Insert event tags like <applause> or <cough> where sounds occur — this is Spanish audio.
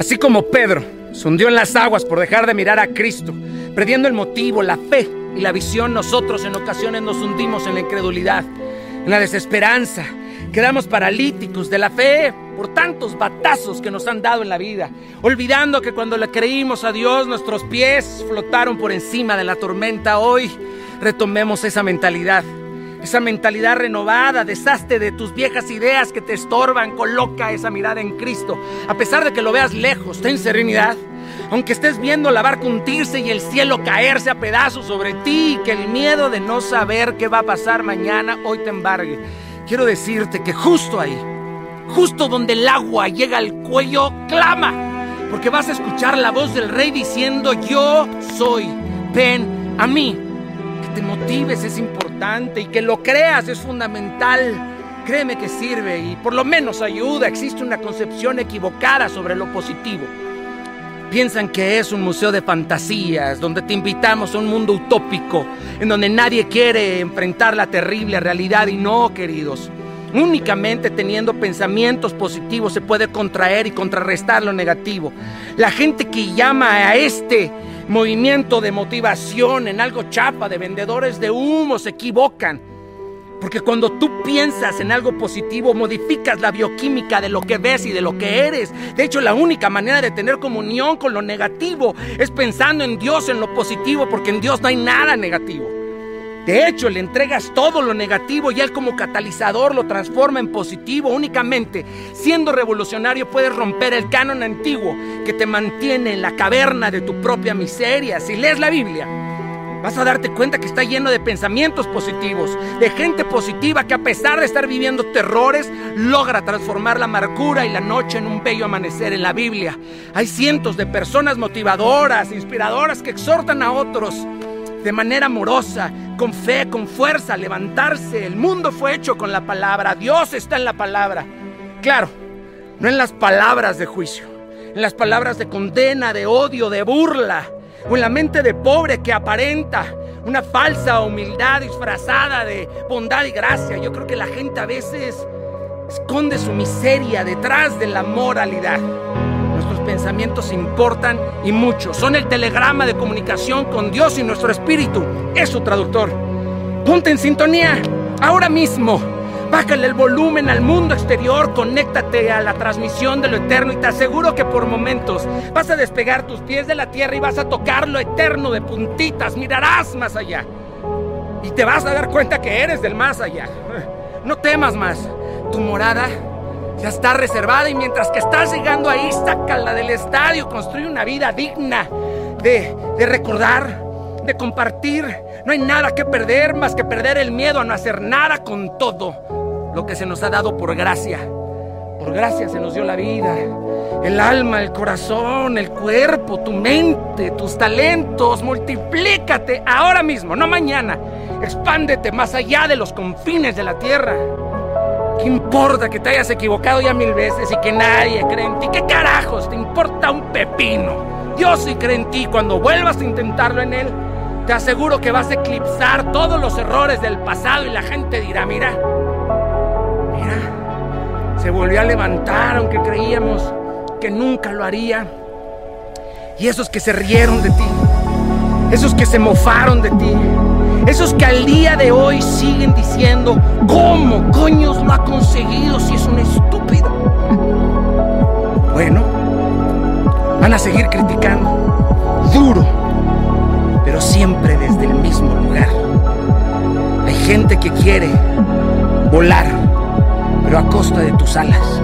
Así como Pedro se hundió en las aguas por dejar de mirar a Cristo, perdiendo el motivo, la fe y la visión, nosotros en ocasiones nos hundimos en la incredulidad, en la desesperanza. Quedamos paralíticos de la fe por tantos batazos que nos han dado en la vida, olvidando que cuando le creímos a Dios nuestros pies flotaron por encima de la tormenta. Hoy retomemos esa mentalidad esa mentalidad renovada, deshazte de tus viejas ideas que te estorban, coloca esa mirada en Cristo. A pesar de que lo veas lejos, ten serenidad. Aunque estés viendo la barca hundirse y el cielo caerse a pedazos sobre ti, que el miedo de no saber qué va a pasar mañana hoy te embargue. Quiero decirte que justo ahí, justo donde el agua llega al cuello, clama, porque vas a escuchar la voz del rey diciendo, yo soy, ven a mí te motives es importante y que lo creas es fundamental. Créeme que sirve y por lo menos ayuda. Existe una concepción equivocada sobre lo positivo. Piensan que es un museo de fantasías, donde te invitamos a un mundo utópico, en donde nadie quiere enfrentar la terrible realidad y no, queridos. Únicamente teniendo pensamientos positivos se puede contraer y contrarrestar lo negativo. La gente que llama a este movimiento de motivación, en algo chapa, de vendedores de humo, se equivocan. Porque cuando tú piensas en algo positivo, modificas la bioquímica de lo que ves y de lo que eres. De hecho, la única manera de tener comunión con lo negativo es pensando en Dios, en lo positivo, porque en Dios no hay nada negativo. De hecho, le entregas todo lo negativo y él como catalizador lo transforma en positivo. Únicamente siendo revolucionario puedes romper el canon antiguo que te mantiene en la caverna de tu propia miseria. Si lees la Biblia, vas a darte cuenta que está lleno de pensamientos positivos, de gente positiva que a pesar de estar viviendo terrores, logra transformar la amargura y la noche en un bello amanecer en la Biblia. Hay cientos de personas motivadoras, inspiradoras que exhortan a otros de manera amorosa, con fe, con fuerza, levantarse. El mundo fue hecho con la palabra, Dios está en la palabra. Claro, no en las palabras de juicio, en las palabras de condena, de odio, de burla, o en la mente de pobre que aparenta una falsa humildad disfrazada de bondad y gracia. Yo creo que la gente a veces esconde su miseria detrás de la moralidad pensamientos importan y mucho. Son el telegrama de comunicación con Dios y nuestro espíritu. Es su traductor. Ponte en sintonía ahora mismo. Bájale el volumen al mundo exterior, conéctate a la transmisión de lo eterno y te aseguro que por momentos vas a despegar tus pies de la tierra y vas a tocar lo eterno de puntitas, mirarás más allá y te vas a dar cuenta que eres del más allá. No temas más, tu morada ya está reservada y mientras que estás llegando ahí, sácala del estadio, construye una vida digna de, de recordar, de compartir. No hay nada que perder más que perder el miedo a no hacer nada con todo lo que se nos ha dado por gracia. Por gracia se nos dio la vida, el alma, el corazón, el cuerpo, tu mente, tus talentos. Multiplícate ahora mismo, no mañana. Expándete más allá de los confines de la tierra. ¿Qué importa que te hayas equivocado ya mil veces y que nadie cree en ti? ¿Qué carajos te importa un pepino? Dios sí cree en ti. Cuando vuelvas a intentarlo en Él, te aseguro que vas a eclipsar todos los errores del pasado y la gente dirá, mira, se volvió a levantar aunque creíamos que nunca lo haría. Y esos que se rieron de ti, esos que se mofaron de ti, esos que al día de hoy siguen diciendo, ¿cómo coños lo ha conseguido si es un estúpido? <laughs> Bueno, van a seguir criticando, duro, pero siempre desde el mismo lugar. Hay gente que quiere volar, pero a costa de tus alas.